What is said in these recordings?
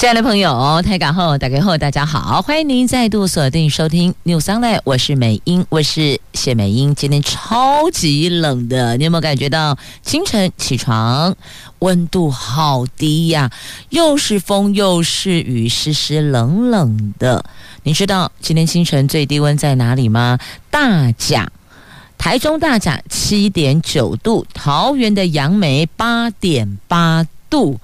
亲爱的朋友，台港后打开后，大家好，欢迎您再度锁定收听 News Online，我是美英，我是谢美英。今天超级冷的，你有没有感觉到？清晨起床温度好低呀，又是风又是雨，湿湿冷冷的。你知道今天清晨最低温在哪里吗？大甲，台中大甲七点九度，桃园的杨梅八点八度。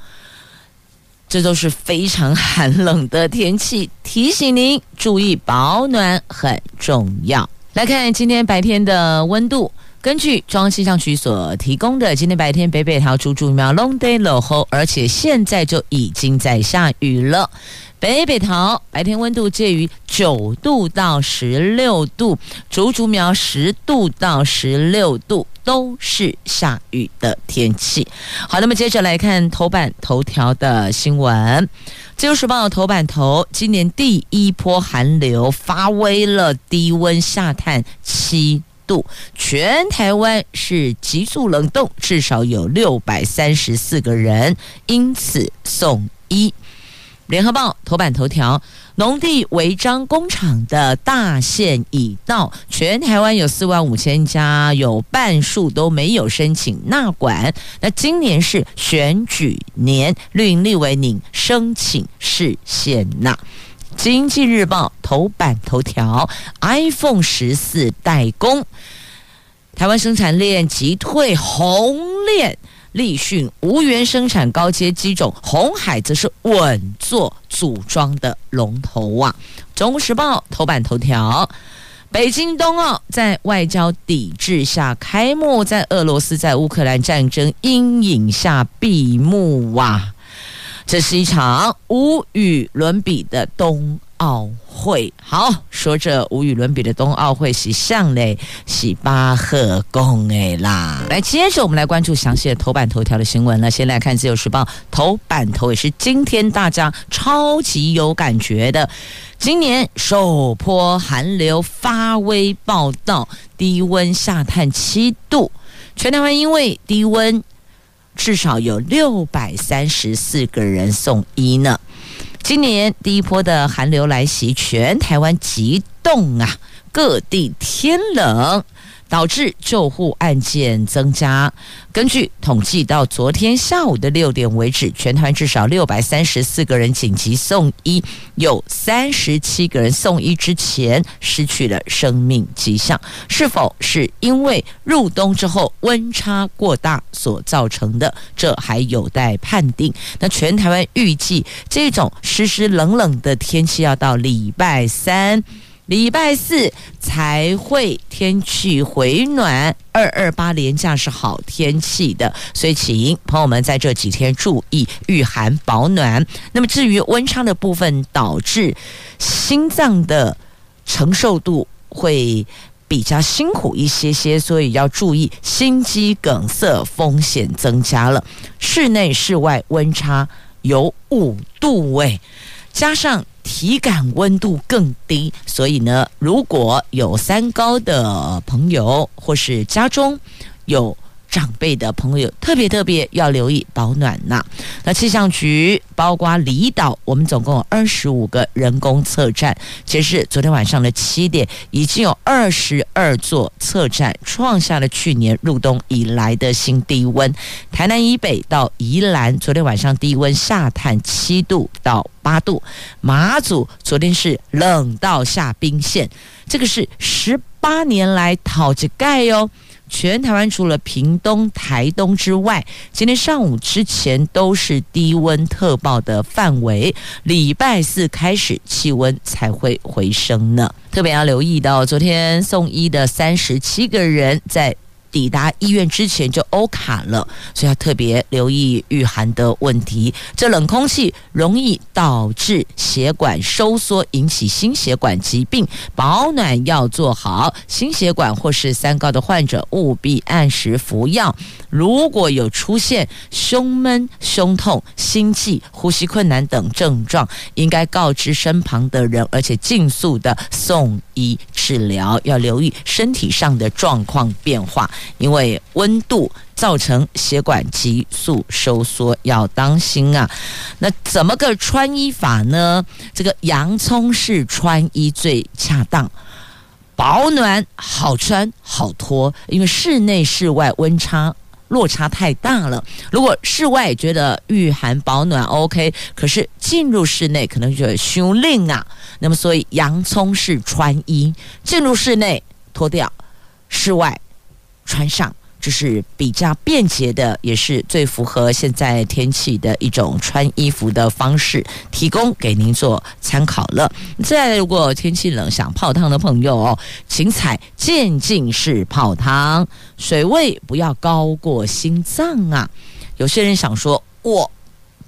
这都是非常寒冷的天气，提醒您注意保暖很重要。来看今天白天的温度，根据中央气象局所提供的，今天白天北北桃竹竹苗 long day low 后，而且现在就已经在下雨了。北北桃白天温度介于九度到十六度，竹竹苗十度到十六度，都是下雨的天气。好，那么接着来看头版头条的新闻。自由时报头版头，今年第一波寒流发威了，低温下探七度，全台湾是急速冷冻，至少有六百三十四个人因此送医。联合报头版头条：农地违章工厂的大限已到，全台湾有四万五千家，有半数都没有申请纳管。那今年是选举年，绿营立委拟申请释宪纳。经济日报头版头条：iPhone 十四代工，台湾生产链急退红链。立讯无缘生产高阶机种，红海则是稳坐组装的龙头啊。中国时报头版头条：北京冬奥在外交抵制下开幕，在俄罗斯在乌克兰战争阴影下闭幕啊。这是一场无与伦比的冬奥会。好，说这无与伦比的冬奥会是向嘞，是巴赫公诶啦。来，接着我们来关注详细的头版头条的新闻了。先来看《自由时报》头版头，也是今天大家超级有感觉的，今年首波寒流发威报道，低温下探七度，全台湾因为低温。至少有六百三十四个人送医呢。今年第一波的寒流来袭，全台湾极冻啊，各地天冷。导致救护案件增加。根据统计，到昨天下午的六点为止，全台至少六百三十四个人紧急送医，有三十七个人送医之前失去了生命迹象。是否是因为入冬之后温差过大所造成的？这还有待判定。那全台湾预计这种湿湿冷冷的天气要到礼拜三。礼拜四才会天气回暖，二二八连假是好天气的，所以请朋友们在这几天注意御寒保暖。那么至于温差的部分，导致心脏的承受度会比较辛苦一些些，所以要注意心肌梗塞风险增加了。室内室外温差有五度诶，加上。体感温度更低，所以呢，如果有三高的朋友，或是家中有长辈的朋友特别特别要留意保暖呐。那气象局包括离岛，我们总共有二十五个人工测站。截至昨天晚上的七点，已经有二十二座测站创下了去年入冬以来的新低温。台南以北到宜兰，昨天晚上低温下探七度到八度。马祖昨天是冷到下冰线，这个是十八年来讨着盖哟。全台湾除了屏东、台东之外，今天上午之前都是低温特报的范围。礼拜四开始气温才会回升呢。特别要留意到，昨天送医的三十七个人在抵达医院之前就欧卡了，所以要特别留意御寒的问题。这冷空气容易导致血管收缩，引起心血管疾病，保暖要做好。心血管或是三高的患者务必按时服药。如果有出现胸闷、胸痛、心悸、呼吸困难等症状，应该告知身旁的人，而且尽速的送医治疗。要留意身体上的状况变化，因为温度造成血管急速收缩，要当心啊。那怎么个穿衣法呢？这个洋葱式穿衣最恰当。保暖好穿好脱，因为室内室外温差落差太大了。如果室外觉得御寒保暖 OK，可是进入室内可能就有修令啊。那么所以洋葱式穿衣，进入室内脱掉，室外穿上。就是比较便捷的，也是最符合现在天气的一种穿衣服的方式，提供给您做参考了。再，如果天气冷想泡汤的朋友哦，请采渐进式泡汤，水位不要高过心脏啊。有些人想说，我。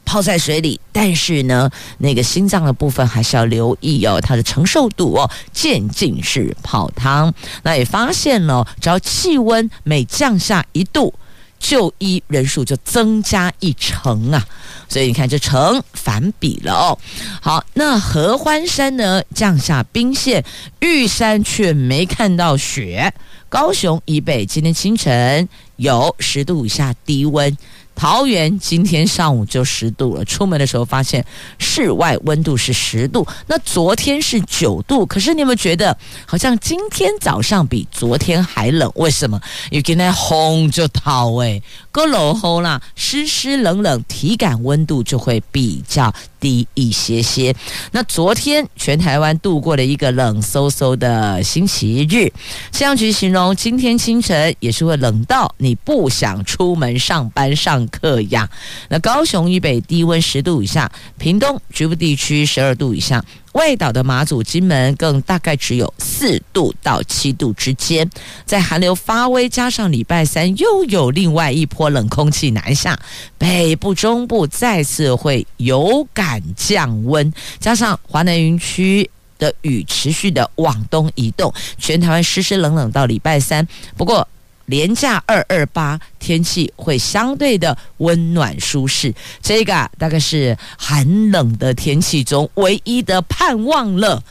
泡在水里，但是呢，那个心脏的部分还是要留意哦，它的承受度哦。渐进式泡汤，那也发现了，只要气温每降下一度，就医人数就增加一成啊。所以你看，这成反比了哦。好，那合欢山呢，降下冰线，玉山却没看到雪。高雄以北今天清晨有十度以下低温。桃园今天上午就十度了，出门的时候发现室外温度是十度，那昨天是九度，可是你有没有觉得好像今天早上比昨天还冷？为什么？因为今天风就透诶，阁落雨啦，湿湿冷冷，体感温度就会比较低一些些。那昨天全台湾度过了一个冷飕飕的星期日，气象局形容今天清晨也是会冷到你不想出门上班上课呀，那高雄以北低温十度以下，屏东局部地区十二度以下，外岛的马祖、金门更大概只有四度到七度之间。在寒流发威，加上礼拜三又有另外一波冷空气南下，北部、中部再次会有感降温，加上华南云区的雨持续的往东移动，全台湾湿湿冷冷到礼拜三。不过，连假二二八，天气会相对的温暖舒适，这个大概是寒冷的天气中唯一的盼望了。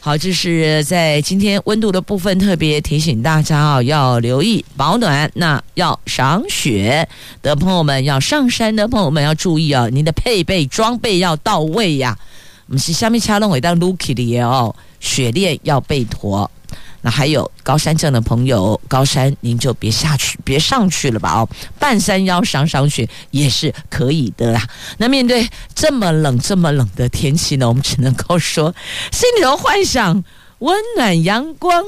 好，这是在今天温度的部分，特别提醒大家啊，要留意保暖。那要赏雪的朋友们，要上山的朋友们要注意啊，您的配备装备要到位呀。我们是下面掐龙尾当 Lucky 的哦，雪链要备妥。那还有高山症的朋友，高山您就别下去，别上去了吧哦。半山腰赏赏雪也是可以的啦。那面对这么冷、这么冷的天气呢，我们只能够说，心里头幻想温暖阳光，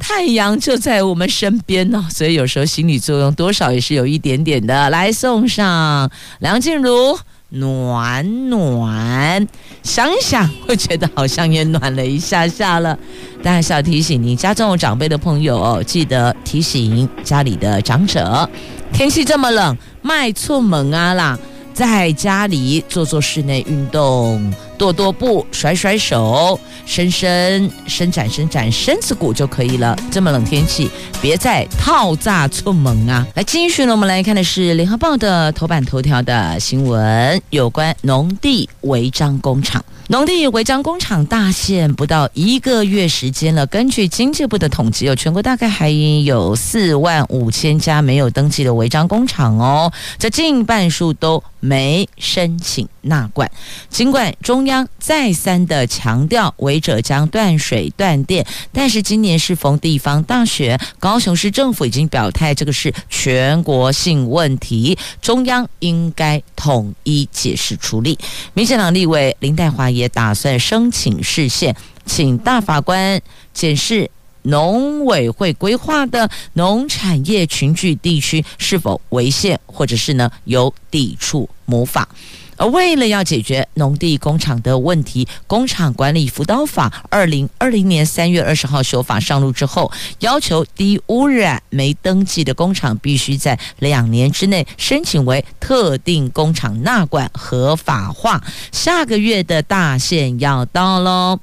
太阳就在我们身边呢。所以有时候心理作用多少也是有一点点的。来送上梁静茹。暖暖，想想会觉得好像也暖了一下下了。但还是要提醒你，家中有长辈的朋友，记得提醒家里的长者，天气这么冷，迈出门啊啦，在家里做做室内运动。跺跺步，甩甩手，伸伸伸展伸展身子骨就可以了。这么冷天气，别再套炸出门啊！来，继续呢，我们来看的是《联合报》的头版头条的新闻，有关农地违章工厂。农地违章工厂大限不到一个月时间了。根据经济部的统计，有全国大概还有四万五千家没有登记的违章工厂哦，这近半数都没申请纳管。尽管中央再三的强调违者将断水断电，但是今年适逢地方大选，高雄市政府已经表态，这个是全国性问题，中央应该统一解释处理。民进党立委林岱樺也打算申请释宪，请大法官检视农委会规划的农产业群聚地区是否违宪，或者是呢有抵触母法。而为了要解决农地工厂的问题，《工厂管理辅导法》二零二零年三月二十号修法上路之后，要求低污染没登记的工厂必须在两年之内申请为特定工厂纳管合法化。下个月的大限要到喽。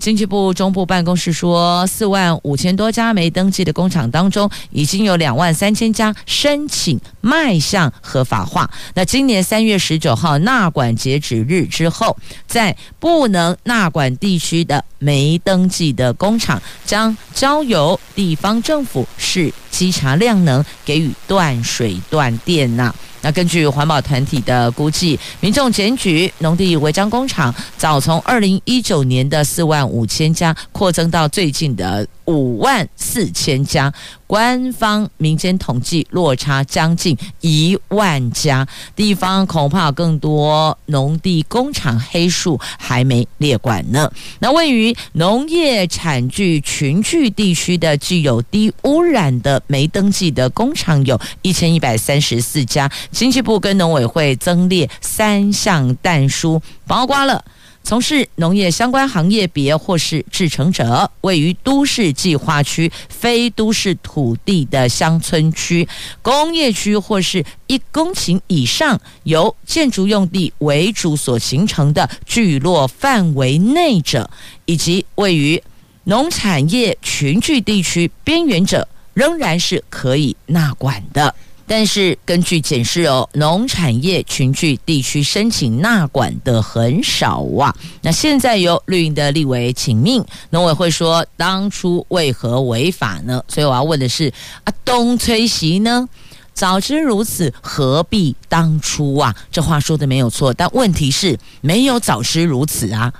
经济部中部办公室说，四万五千多家没登记的工厂当中，已经有两万三千家申请迈向合法化。那今年三月十九号纳管截止日之后，在不能纳管地区的没登记的工厂，将交由地方政府是稽查量能，给予断水断电呐。那根据环保团体的估计，民众检举农地违章工厂，早从二零一九年的四万五千家，扩增到最近的五万四千家。官方民间统计落差将近一万家，地方恐怕更多农地工厂黑数还没列管呢。那位于农业产聚群聚地区的具有低污染的没登记的工厂有一千一百三十四家，经济部跟农委会增列三项但书，包括了。从事农业相关行业别或是制程者，位于都市计划区、非都市土地的乡村区、工业区或是一公顷以上由建筑用地为主所形成的聚落范围内者，以及位于农产业群聚地区边缘者，仍然是可以纳管的。但是根据检视哦，农产业群聚地区申请纳管的很少啊。那现在由绿营的立委请命，农委会说当初为何违法呢？所以我要问的是啊，东吹西呢？早知如此，何必当初啊？这话说的没有错，但问题是没有早知如此啊，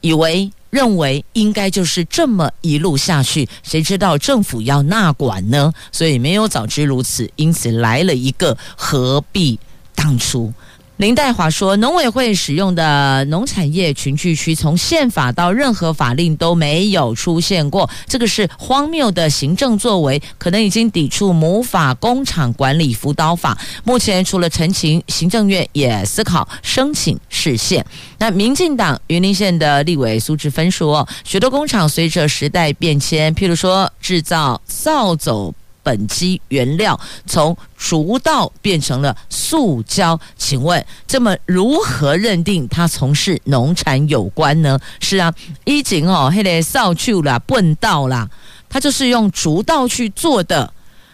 以为。认为应该就是这么一路下去，谁知道政府要纳管呢？所以没有早知如此，因此来了一个何必当初。林黛华说，农委会使用的农产业群聚区，从宪法到任何法令都没有出现过，这个是荒谬的行政作为，可能已经抵触母法工厂管理辅导法。目前除了陈情，行政院也思考申请释宪。那民进党云林县的立委苏治芬说，许多工厂随着时代变迁，譬如说制造扫帚。本基原料从竹稻变成了塑胶，请问这么如何认定它从事农产有关呢？是啊，以前哦，黑的扫帚啦、笨稻啦，它就是用竹稻去做的，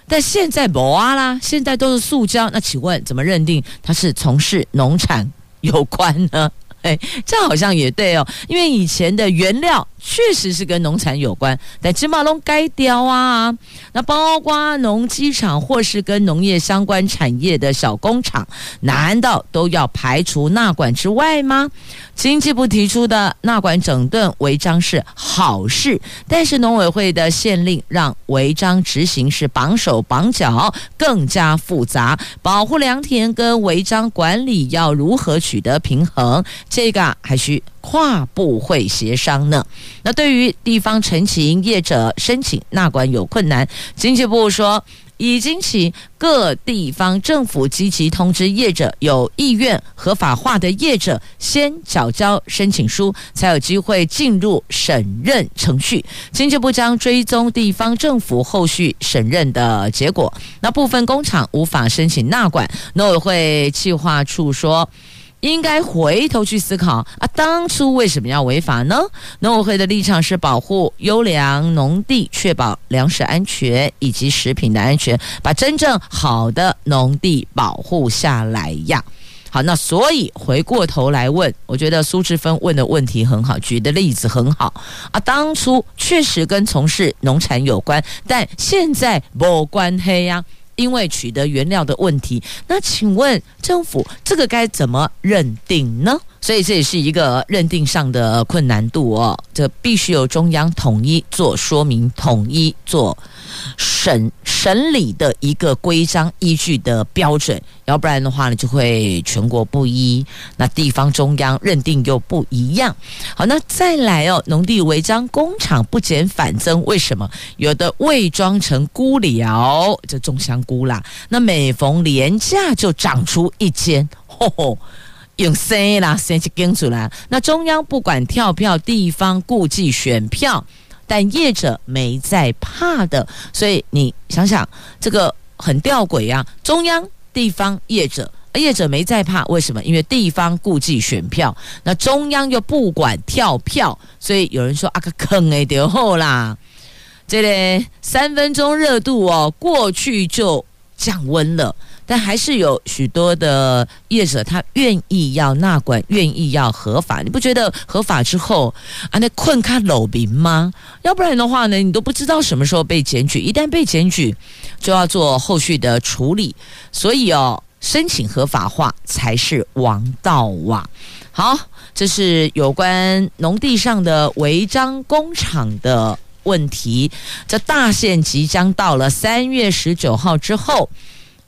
但现在不啊啦，现在都是塑胶，那请问怎么认定它是从事农产有关呢？哎，这好像也对哦，因为以前的原料。确实是跟农产有关，但芝麻龙该雕啊。那包括农机厂或是跟农业相关产业的小工厂，难道都要排除纳管之外吗？经济部提出的纳管整顿违章是好事，但是农委会的限令让违章执行是绑手绑脚，更加复杂。保护良田跟违章管理要如何取得平衡？这个还需跨部会协商呢。那对于地方陈情业者申请纳管有困难，经济部说已经请各地方政府积极通知业者有意愿合法化的业者先缴交申请书，才有机会进入审认程序。经济部将追踪地方政府后续审认的结果。那部分工厂无法申请纳管，农委会计划处说。应该回头去思考啊，当初为什么要违法呢？农委会的立场是保护优良农地，确保粮食安全以及食品的安全，把真正好的农地保护下来呀。好，那所以回过头来问，我觉得苏志芬问的问题很好，举的例子很好啊。当初确实跟从事农产有关，但现在没关系呀。因为取得原料的问题，那请问政府这个该怎么认定呢？所以这也是一个认定上的困难度哦，这必须由中央统一做说明，统一做审审理的一个规章依据的标准，要不然的话呢，就会全国不一，那地方中央认定又不一样。好，那再来哦，农地违章工厂不减反增，为什么？有的伪装成菇寮，这种香菇啦，那每逢连价就长出一间，吼吼。用生啦，生去跟出来。那中央不管跳票，地方顾忌选票，但业者没在怕的。所以你想想，这个很吊诡呀。中央、地方、业者，业者没在怕，为什么？因为地方顾忌选票，那中央又不管跳票，所以有人说啊，个坑哎，掉后啦。这里三分钟热度哦，过去就降温了。但还是有许多的业者，他愿意要纳管，愿意要合法。你不觉得合法之后啊，那困卡搂民吗？要不然的话呢，你都不知道什么时候被检举。一旦被检举，就要做后续的处理。所以哦，申请合法化才是王道啊！好，这是有关农地上的违章工厂的问题。这大限即将到了，三月十九号之后。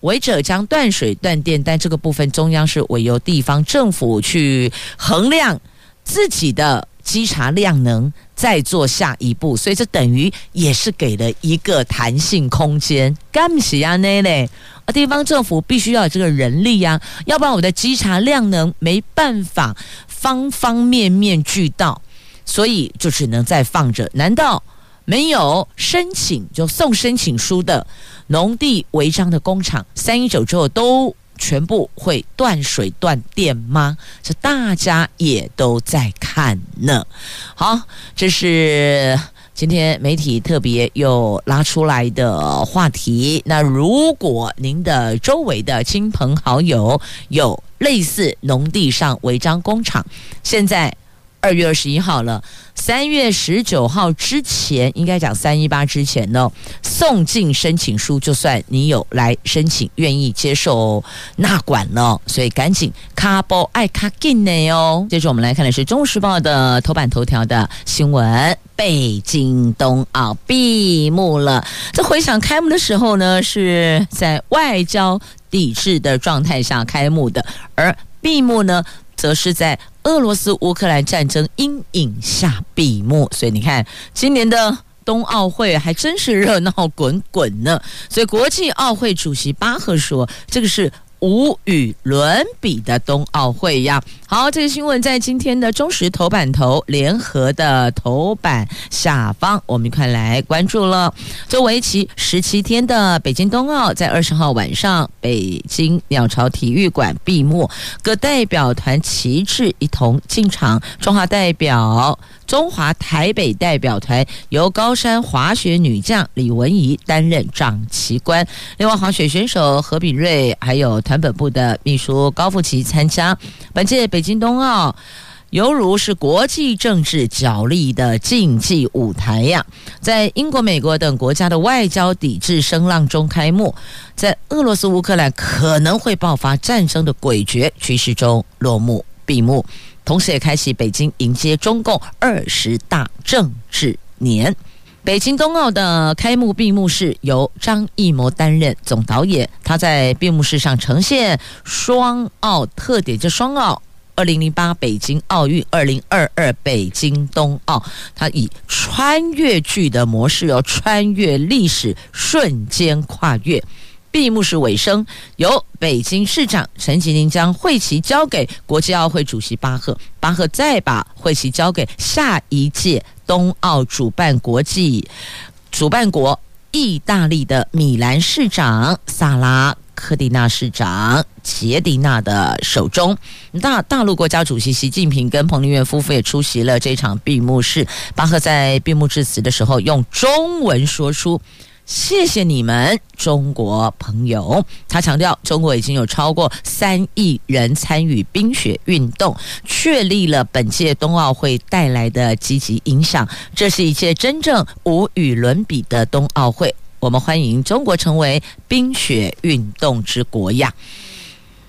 违者将断水断电，但这个部分中央是委由地方政府去衡量自己的稽查量能，再做下一步，所以这等于也是给了一个弹性空间。干是啊，那嘞，啊，地方政府必须要有这个人力呀，要不然我的稽查量能没办法方方面面俱到，所以就只能再放着。难道没有申请就送申请书的？农地违章的工厂，三一九之后都全部会断水断电吗？这大家也都在看呢。好，这是今天媒体特别又拉出来的话题。那如果您的周围的亲朋好友有类似农地上违章工厂，现在二月二十一号了。三月十九号之前，应该讲三一八之前呢，送进申请书，就算你有来申请，愿意接受纳管了，所以赶紧卡包爱卡进内哦。接着我们来看的是《中时报》的头版头条的新闻：北京冬奥闭幕了。这回想开幕的时候呢，是在外交抵制的状态下开幕的，而闭幕呢，则是在俄罗斯乌克兰战争阴影下闭幕，所以你看，今年的冬奥会还真是热闹滚滚呢。所以国际奥会主席巴赫说：“这个是。”无与伦比的冬奥会呀！好，这个新闻在今天的中时头版头、联合的头版下方，我们一块来关注了。作为期十七天的北京冬奥，在二十号晚上，北京鸟巢体育馆闭幕，各代表团旗帜一同进场。中华代表。中华台北代表团由高山滑雪女将李文怡担任掌旗官，另外滑雪选手何炳瑞还有团本部的秘书高富奇参加。本届北京冬奥犹如是国际政治角力的竞技舞台呀，在英国、美国等国家的外交抵制声浪中开幕，在俄罗斯乌克兰可能会爆发战争的诡谲趋势中落幕闭幕。同时也开启北京迎接中共二十大政治年。北京冬奥的开幕闭幕式由张艺谋担任总导演，他在闭幕式上呈现双奥特点，就双奥：二零零八北京奥运，二零二二北京冬奥。他以穿越剧的模式，由穿越历史，瞬间跨越。闭幕式尾声，由北京市长陈吉宁将会旗交给国际奥会主席巴赫，巴赫再把会旗交给下一届冬奥主办国际主办国意大利的米兰市长萨拉科蒂纳市长杰迪纳的手中。大大陆国家主席习近平跟彭丽媛夫妇也出席了这场闭幕式。巴赫在闭幕致辞的时候用中文说出。谢谢你们，中国朋友。他强调，中国已经有超过三亿人参与冰雪运动，确立了本届冬奥会带来的积极影响。这是一届真正无与伦比的冬奥会。我们欢迎中国成为冰雪运动之国呀！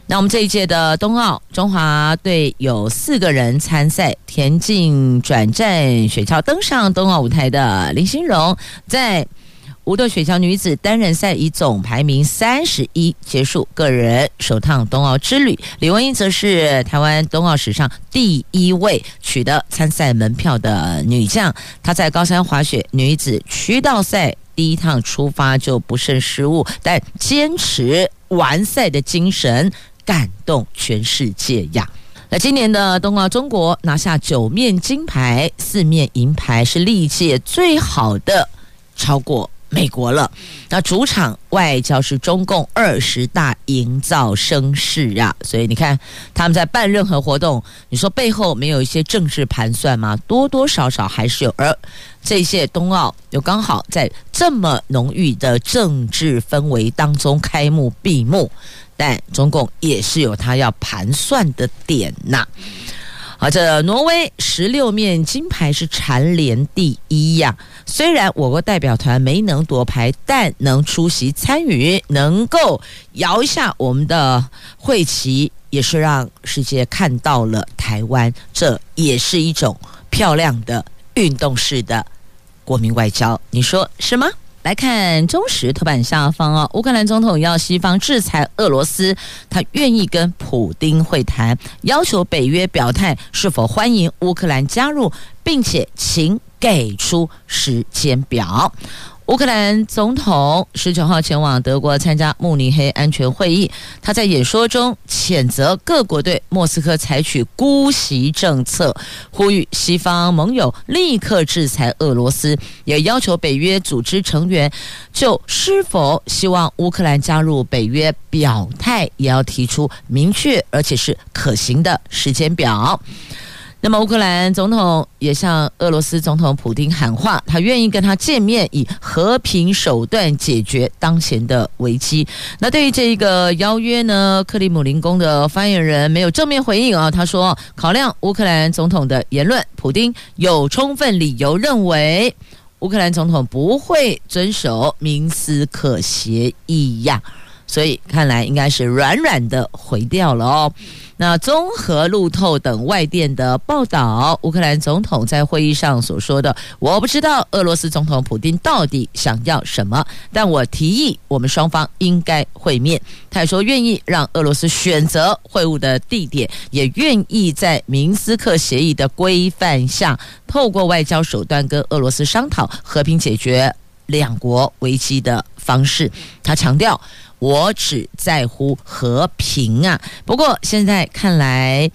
那我们这一届的冬奥，中华队有四个人参赛：田径转战雪橇登上冬奥舞台的林心荣，在。无舵雪橇女子单人赛以总排名三十一结束个人首趟冬奥之旅。李文英则是台湾冬奥史上第一位取得参赛门票的女将。她在高山滑雪女子区道赛第一趟出发就不慎失误，但坚持完赛的精神感动全世界呀！那今年的冬奥，中国拿下九面金牌、四面银牌，是历届最好的，超过美国了。那主场外交是中共二十大营造声势啊，所以你看他们在办任何活动，你说背后没有一些政治盘算吗？多多少少还是有。而这些冬奥又刚好在这么浓郁的政治氛围当中开幕闭幕。但中共也是有他要盘算的点呐。好，这挪威十六面金牌是蝉联第一呀。虽然我国代表团没能夺牌，但能出席参与，能够摇一下我们的会旗，也是让世界看到了台湾。这也是一种漂亮的运动式的国民外交，你说是吗？来看中时头版下方啊，乌克兰总统要西方制裁俄罗斯，他愿意跟普丁会谈，要求北约表态是否欢迎乌克兰加入，并且请给出时间表。乌克兰总统十九号前往德国参加慕尼黑安全会议，他在演说中谴责各国对莫斯科采取姑息政策，呼吁西方盟友立刻制裁俄罗斯，也要求北约组织成员就是否希望乌克兰加入北约表态，也要提出明确而且是可行的时间表。那么，乌克兰总统也向俄罗斯总统普丁喊话，他愿意跟他见面，以和平手段解决当前的危机。那对于这一个邀约呢，克里姆林宫的发言人没有正面回应啊。他说，考量乌克兰总统的言论，普丁有充分理由认为乌克兰总统不会遵守明斯克协议呀。所以看来应该是软软的回掉了哦。那综合路透等外电的报道，乌克兰总统在会议上所说的，我不知道俄罗斯总统普丁到底想要什么，但我提议我们双方应该会面。他也说愿意让俄罗斯选择会晤的地点，也愿意在明斯克协议的规范下，透过外交手段跟俄罗斯商讨和平解决两国危机的方式。他强调。我只在乎和平啊！不过现在看来，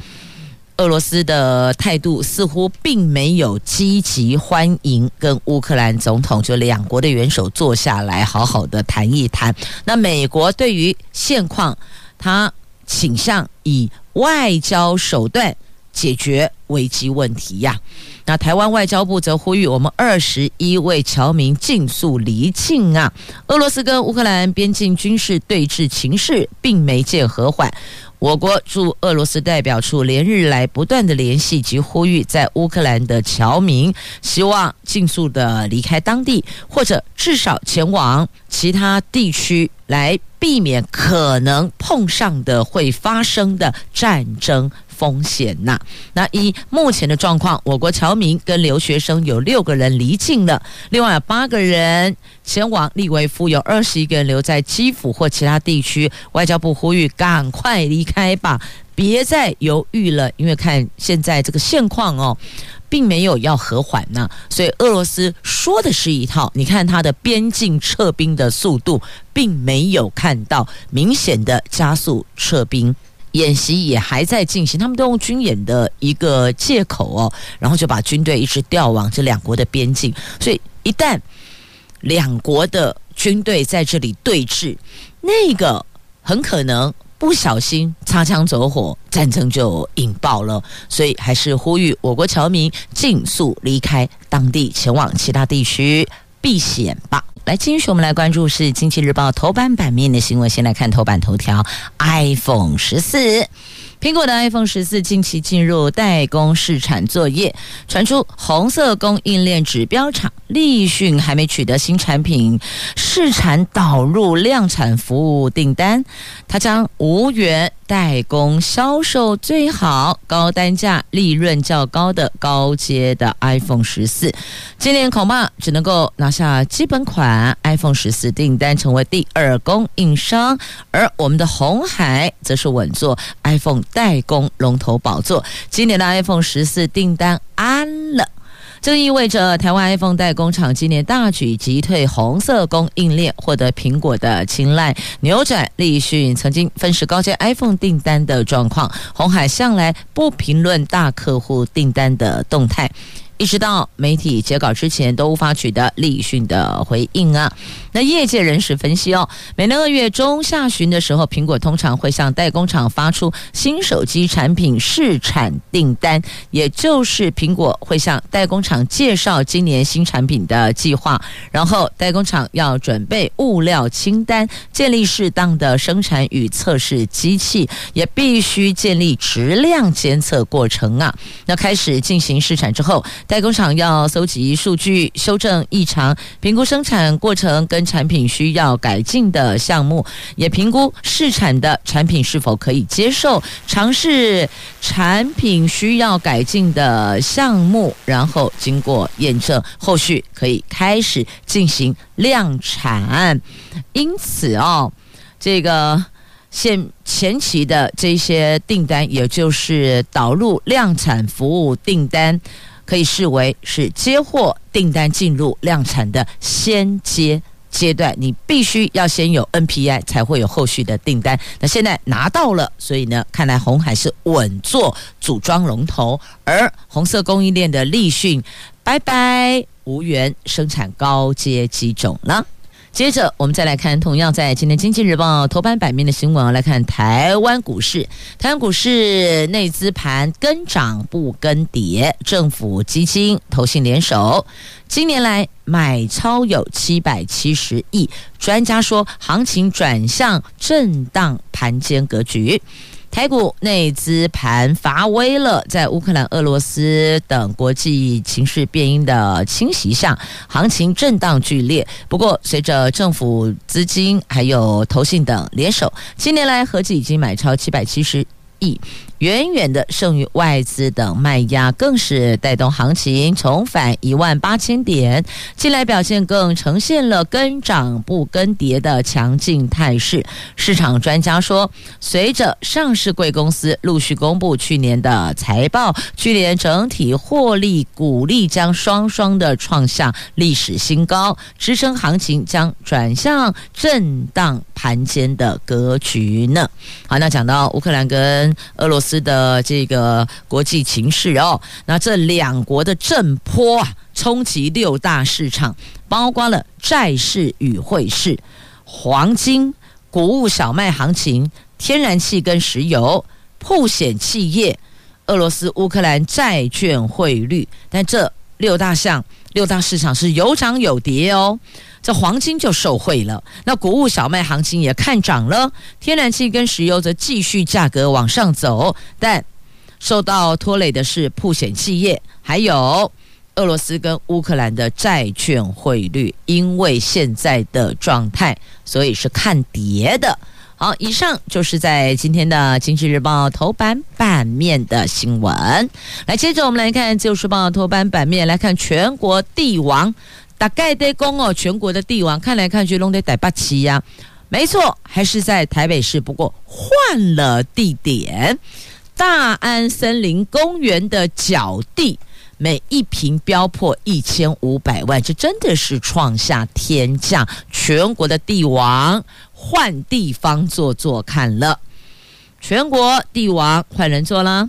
俄罗斯的态度似乎并没有积极欢迎跟乌克兰总统就两国的元首坐下来好好的谈一谈。那美国对于现况，他倾向以外交手段解决危机问题呀。那台湾外交部则呼吁我们二十一位侨民尽速离境啊！俄罗斯跟乌克兰边境军事对峙情势并没见和缓，我国驻俄罗斯代表处连日来不断的联系及呼吁，在乌克兰的侨民希望尽速的离开当地，或者至少前往其他地区来避免可能碰上的会发生的战争。风险呐，那一目前的状况，我国侨民跟留学生有六个人离境了，另外有八个人前往利维夫，有二十一个人留在基辅或其他地区。外交部呼吁赶快离开吧，别再犹豫了，因为看现在这个现况哦，并没有要和缓呐，所以俄罗斯说的是一套，你看他的边境撤兵的速度，并没有看到明显的加速撤兵。演习也还在进行，他们都用军演的一个借口哦，然后就把军队一直调往这两国的边境。所以一旦两国的军队在这里对峙，那个很可能不小心擦枪走火，战争就引爆了。所以还是呼吁我国侨民尽速离开当地，前往其他地区避险吧。来，继续我们来关注是《经济日报》头版版面的新闻。先来看头版头条：iPhone 十四。苹果的 iPhone 十四近期进入代工试产作业，传出红色供应链指标厂立讯还没取得新产品试产导入量产服务订单，它将无缘代工销售最好高单价、利润较高的高阶的 iPhone 十四，今年恐怕只能够拿下基本款 iPhone 十四订单，成为第二供应商，而我们的红海则是稳坐 iPhone。代工龙头宝座，今年的 iPhone 十四订单安了。这意味着台湾 iPhone 代工厂今年大举击退红色供应链，获得苹果的青睐，扭转立讯曾经分食高阶 iPhone 订单的状况。红海向来不评论大客户订单的动态。一直到媒体截稿之前都无法取得立讯的回应啊。那业界人士分析哦，每年二月中下旬的时候，苹果通常会向代工厂发出新手机产品试产订单，也就是苹果会向代工厂介绍今年新产品的计划，然后代工厂要准备物料清单，建立适当的生产与测试机器，也必须建立质量监测过程啊。那开始进行试产之后。代工厂要搜集数据、修正异常、评估生产过程跟产品需要改进的项目，也评估试产的产品是否可以接受，尝试产品需要改进的项目，然后经过验证，后续可以开始进行量产。因此哦，这个现前期的这些订单，也就是导入量产服务订单。可以视为是接货订单进入量产的先阶阶段，你必须要先有 NPI 才会有后续的订单。那现在拿到了，所以呢，看来红海是稳坐组装龙头，而红色供应链的立讯，拜拜，无缘生产高阶机种了。接着，我们再来看同样在今天《经济日报》头版版面的新闻，来看台湾股市。台湾股市内资盘跟涨不跟跌，政府基金投信联手，今年来买超有七百七十亿。专家说，行情转向震荡盘间格局。台股内资盘发威了，在乌克兰、俄罗斯等国际情势变因的侵袭下，行情震荡剧烈。不过，随着政府资金还有投信等联手，今年来合计已经买超七百七十亿。远远的胜于外资等卖压，更是带动行情重返一万八千点。近来表现更呈现了跟涨不跟跌的强劲态势。市场专家说，随着上市贵公司陆续公布去年的财报，去年整体获利、股利将双双的创下历史新高，支撑行情将转向震荡盘间的格局呢。好，那讲到乌克兰跟俄罗斯。斯的这个国际情势哦，那这两国的震波啊，冲击六大市场，包括了债市与汇市、黄金、谷物、小麦行情、天然气跟石油、曝险企业、俄罗斯、乌克兰债券汇率。但这六大项、六大市场是有涨有跌哦。这黄金就受惠了，那谷物小麦行情也看涨了，天然气跟石油则继续价格往上走，但受到拖累的是普险企业，还有俄罗斯跟乌克兰的债券汇率，因为现在的状态，所以是看跌的。好，以上就是在今天的《经济日报》头版版面的新闻。来，接着我们来看《自由时报》头版版面，来看全国帝王。大概得公哦，全国的帝王看来看去弄得台北市呀，没错，还是在台北市，不过换了地点。大安森林公园的角地，每一坪飙破一千五百万，这真的是创下天价。全国的帝王换地方坐坐看了，全国帝王换人坐了，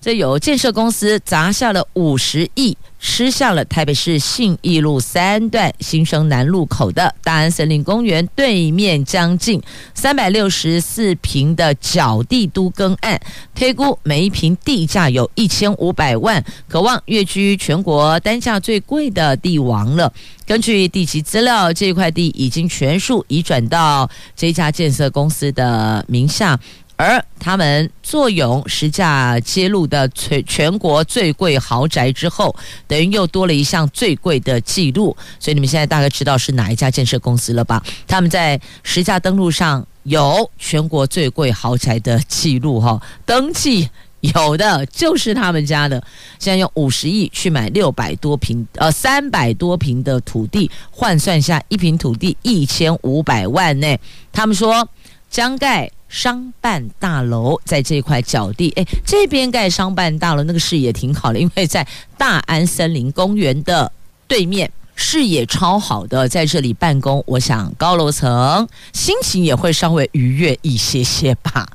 这有建设公司砸下了五十亿。吃下了台北市信义路三段新生南路口的大安森林公园对面将近三百六十四平的角地都更案，推估每一平地价有一千五百万，可望跃居全国单价最贵的地王了。根据地籍资料，这块地已经全数移转到这家建设公司的名下。而他们坐拥实价揭露的全全国最贵豪宅之后，等于又多了一项最贵的记录。所以你们现在大概知道是哪一家建设公司了吧？他们在实价登录上有全国最贵豪宅的记录，哈，登记有的就是他们家的。现在用五十亿去买六百多平，呃，三百多平的土地，换算下一平土地一千五百万呢。他们说将盖。商办大楼在这块角地，哎，这边盖商办大楼，那个视野挺好的，因为在大安森林公园的对面，视野超好的，在这里办公，我想高楼层心情也会稍微愉悦一些些吧。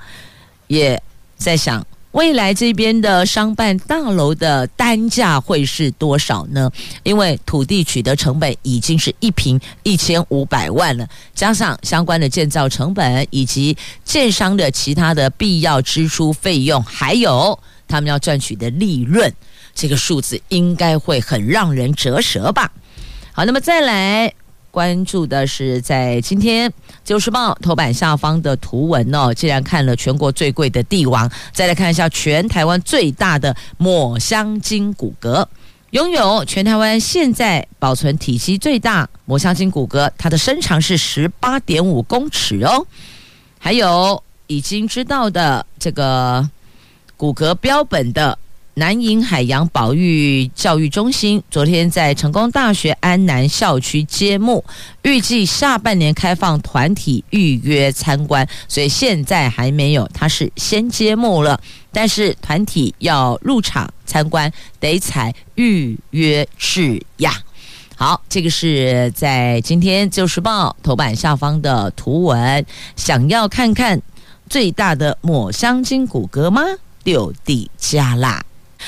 也在想，未来这边的商办大楼的单价会是多少呢？因为土地取得成本已经是一平一千五百万了，加上相关的建造成本以及建商的其他的必要支出费用，还有他们要赚取的利润，这个数字应该会很让人折舌吧。好，那么再来。关注的是在今天《自由时报》头版下方的图文哦。既然看了全国最贵的帝王，再来看一下全台湾最大的抹香鲸骨骼，拥有全台湾现在保存体积最大抹香鲸骨骼，它的身长是十八点五公尺哦。还有已经知道的这个骨骼标本的。南瀛海洋保育教育中心昨天在成功大学安南校区揭幕，预计下半年开放团体预约参观，所以现在还没有，它是先揭幕了，但是团体要入场参观得采预约制呀。好，这个是在今天《旧时报》头版下方的图文，想要看看最大的抹香鲸骨骼吗？六底加辣。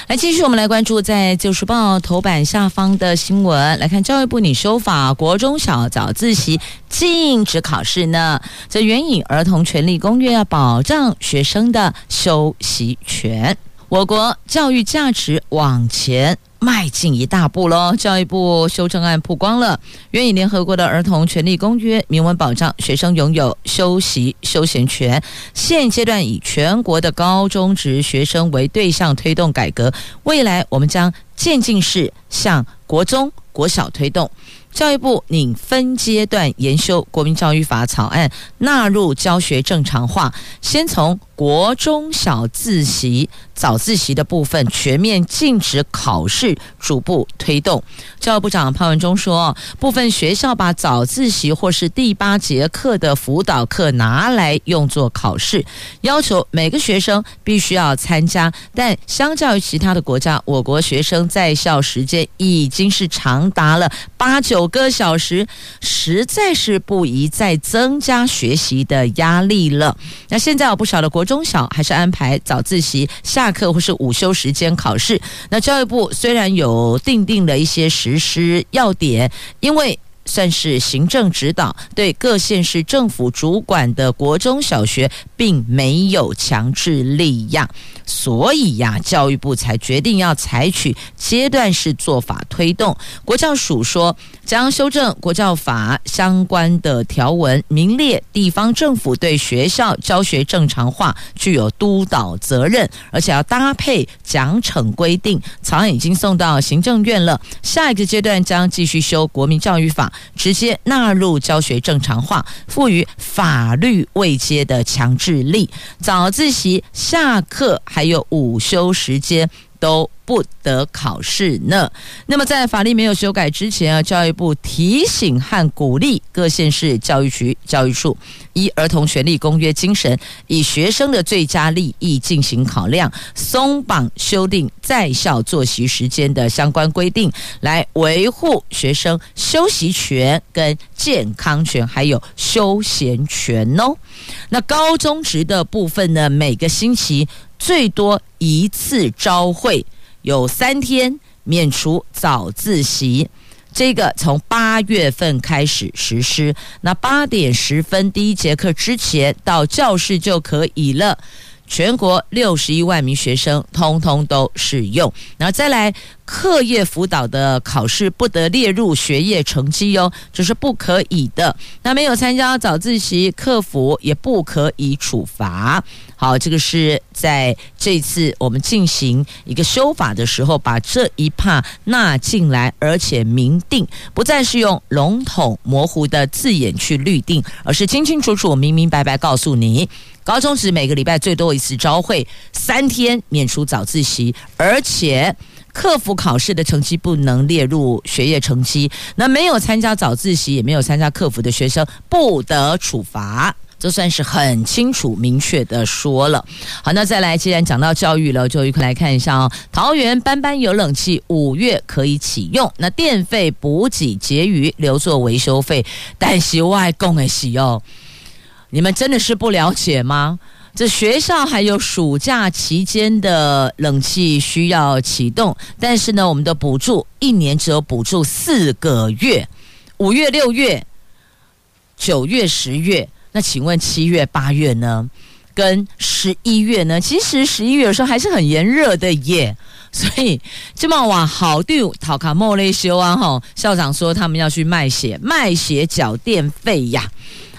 来继续，我们来关注在《旧书报》头版下方的新闻。来看教育部拟修法，国中小早自习禁止考试呢。这援引《儿童权利公约》要保障学生的休息权。我国教育价值往前迈进一大步喽！教育部修正案曝光了，援引联合国的儿童权利公约，明文保障学生拥有休息休闲权。现阶段以全国的高中职学生为对象推动改革，未来我们将渐进式向国中、国小推动。教育部拟分阶段研修《国民教育法》草案，纳入教学正常化，先从国中小自习、早自习的部分全面禁止考试，逐步推动。教育部长潘文忠说，部分学校把早自习或是第八节课的辅导课拿来用作考试，要求每个学生必须要参加。但相较于其他的国家，我国学生在校时间已经是长达了八九。个小时实在是不宜再增加学习的压力了。那现在有不少的国中小还是安排早自习、下课或是午休时间考试。那教育部虽然有定定的一些实施要点，因为算是行政指导，对各县市政府主管的国中小学并没有强制力呀。所以呀，教育部才决定要采取阶段式做法推动。国教署说，将修正国教法相关的条文，明列地方政府对学校教学正常化具有督导责任，而且要搭配奖惩规定。草案已经送到行政院了，下一个阶段将继续修国民教育法，直接纳入教学正常化，赋予法律未接的强制力。早自习下课。还有午休时间都不得考试呢。那么在法律没有修改之前啊，教育部提醒和鼓励各县市教育局、教育处依儿童权利公约精神，以学生的最佳利益进行考量，松绑修订在校作息时间的相关规定，来维护学生休息权、跟健康权，还有休闲权哦。那高中职的部分呢，每个星期。最多一次朝会，有三天免除早自习，这个从八月份开始实施。那八点十分第一节课之前到教室就可以了。全国六十一万名学生通通都适用。然后再来。课业辅导的考试不得列入学业成绩哟，这是不可以的。那没有参加早自习课辅也不可以处罚。好，这个是在这次我们进行一个修法的时候，把这一帕纳进来，而且明定，不再是用笼统模糊的字眼去律定，而是清清楚楚、明明白白告诉你：高中时每个礼拜最多一次朝会，三天免除早自习，而且。课辅考试的成绩不能列入学业成绩，那没有参加早自习也没有参加课辅的学生不得处罚。这算是很清楚明确的说了。好，那再来，既然讲到教育了，就一块来看一下哦。桃园班班有冷气，五月可以启用。那电费补给结余留作维修费，但是外公的喜哦，你们真的是不了解吗？这学校还有暑假期间的冷气需要启动，但是呢，我们的补助一年只有补助四个月，五月、六月、九月、十月。那请问七月、八月呢？跟十一月呢？其实十一月有时候还是很炎热的耶。所以这么哇，好丢讨卡莫雷修啊！吼，校长说他们要去卖血，卖血缴电费呀。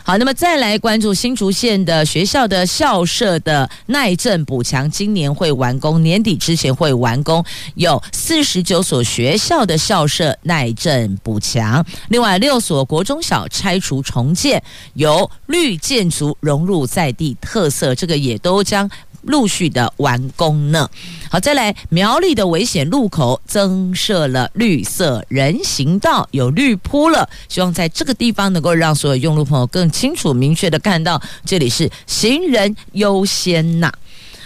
好，那么再来关注新竹县的学校的校舍的耐震补强，今年会完工，年底之前会完工，有四十九所学校的校舍耐震补强，另外六所国中小拆除重建，由绿建筑融入在地特色，这个也都将。陆续的完工呢。好，再来苗栗的危险路口增设了绿色人行道，有绿铺了。希望在这个地方能够让所有用路朋友更清楚、明确的看到，这里是行人优先呐。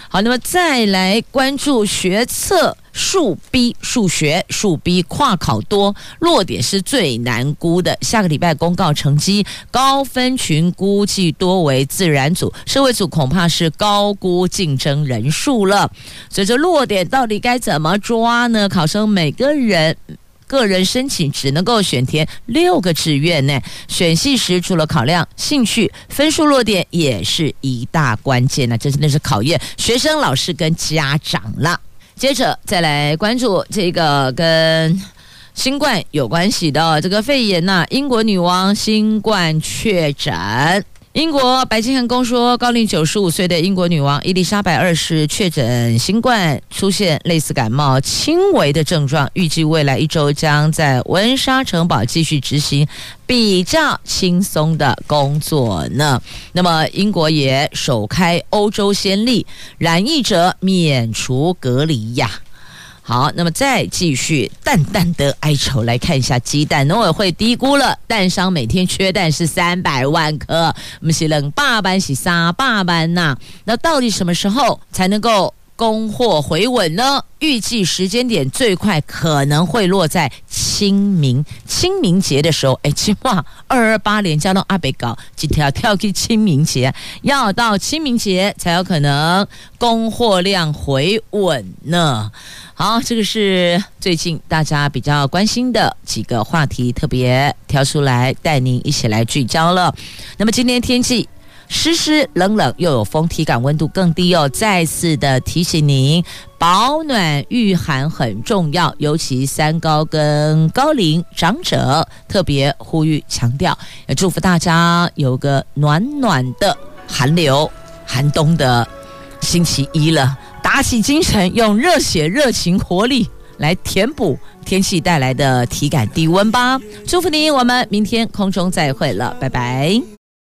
好，那么再来关注学测数 B 数学数 B 跨考多，落点是最难估的。下个礼拜公告成绩，高分群估计多为自然组，社会组恐怕是高估竞争人数了。所以这落点到底该怎么抓呢？考生每个人。个人申请只能够选填六个志愿呢。选系时除了考量兴趣，分数落点也是一大关键呢。这真的是考验学生、老师跟家长了。接着再来关注这个跟新冠有关系的这个肺炎呐，英国女王新冠确诊。英国白金汉宫说，高龄九十五岁的英国女王伊丽莎白二世确诊新冠，出现类似感冒轻微的症状，预计未来一周将在温莎城堡继续执行比较轻松的工作呢。那么，英国也首开欧洲先例，染疫者免除隔离呀。好，那么再继续淡淡的哀愁来看一下鸡蛋，农委会低估了蛋商每天缺蛋是三百万颗，我们是冷霸班是沙霸班呐，那到底什么时候才能够？供货回稳呢？预计时间点最快可能会落在清明清明节的时候。哎，起码二二八连假到阿北搞几条跳去清明节，要到清明节才有可能供货量回稳呢。好，这个是最近大家比较关心的几个话题，特别挑出来带您一起来聚焦了。那么今天天气。湿湿冷冷又有风，体感温度更低哦。再次的提醒您，保暖御寒很重要，尤其三高跟高龄长者特别呼吁强调。也祝福大家有个暖暖的寒流寒冬的星期一了，打起精神，用热血、热情、活力来填补天气带来的体感低温吧。祝福您，我们明天空中再会了，拜拜。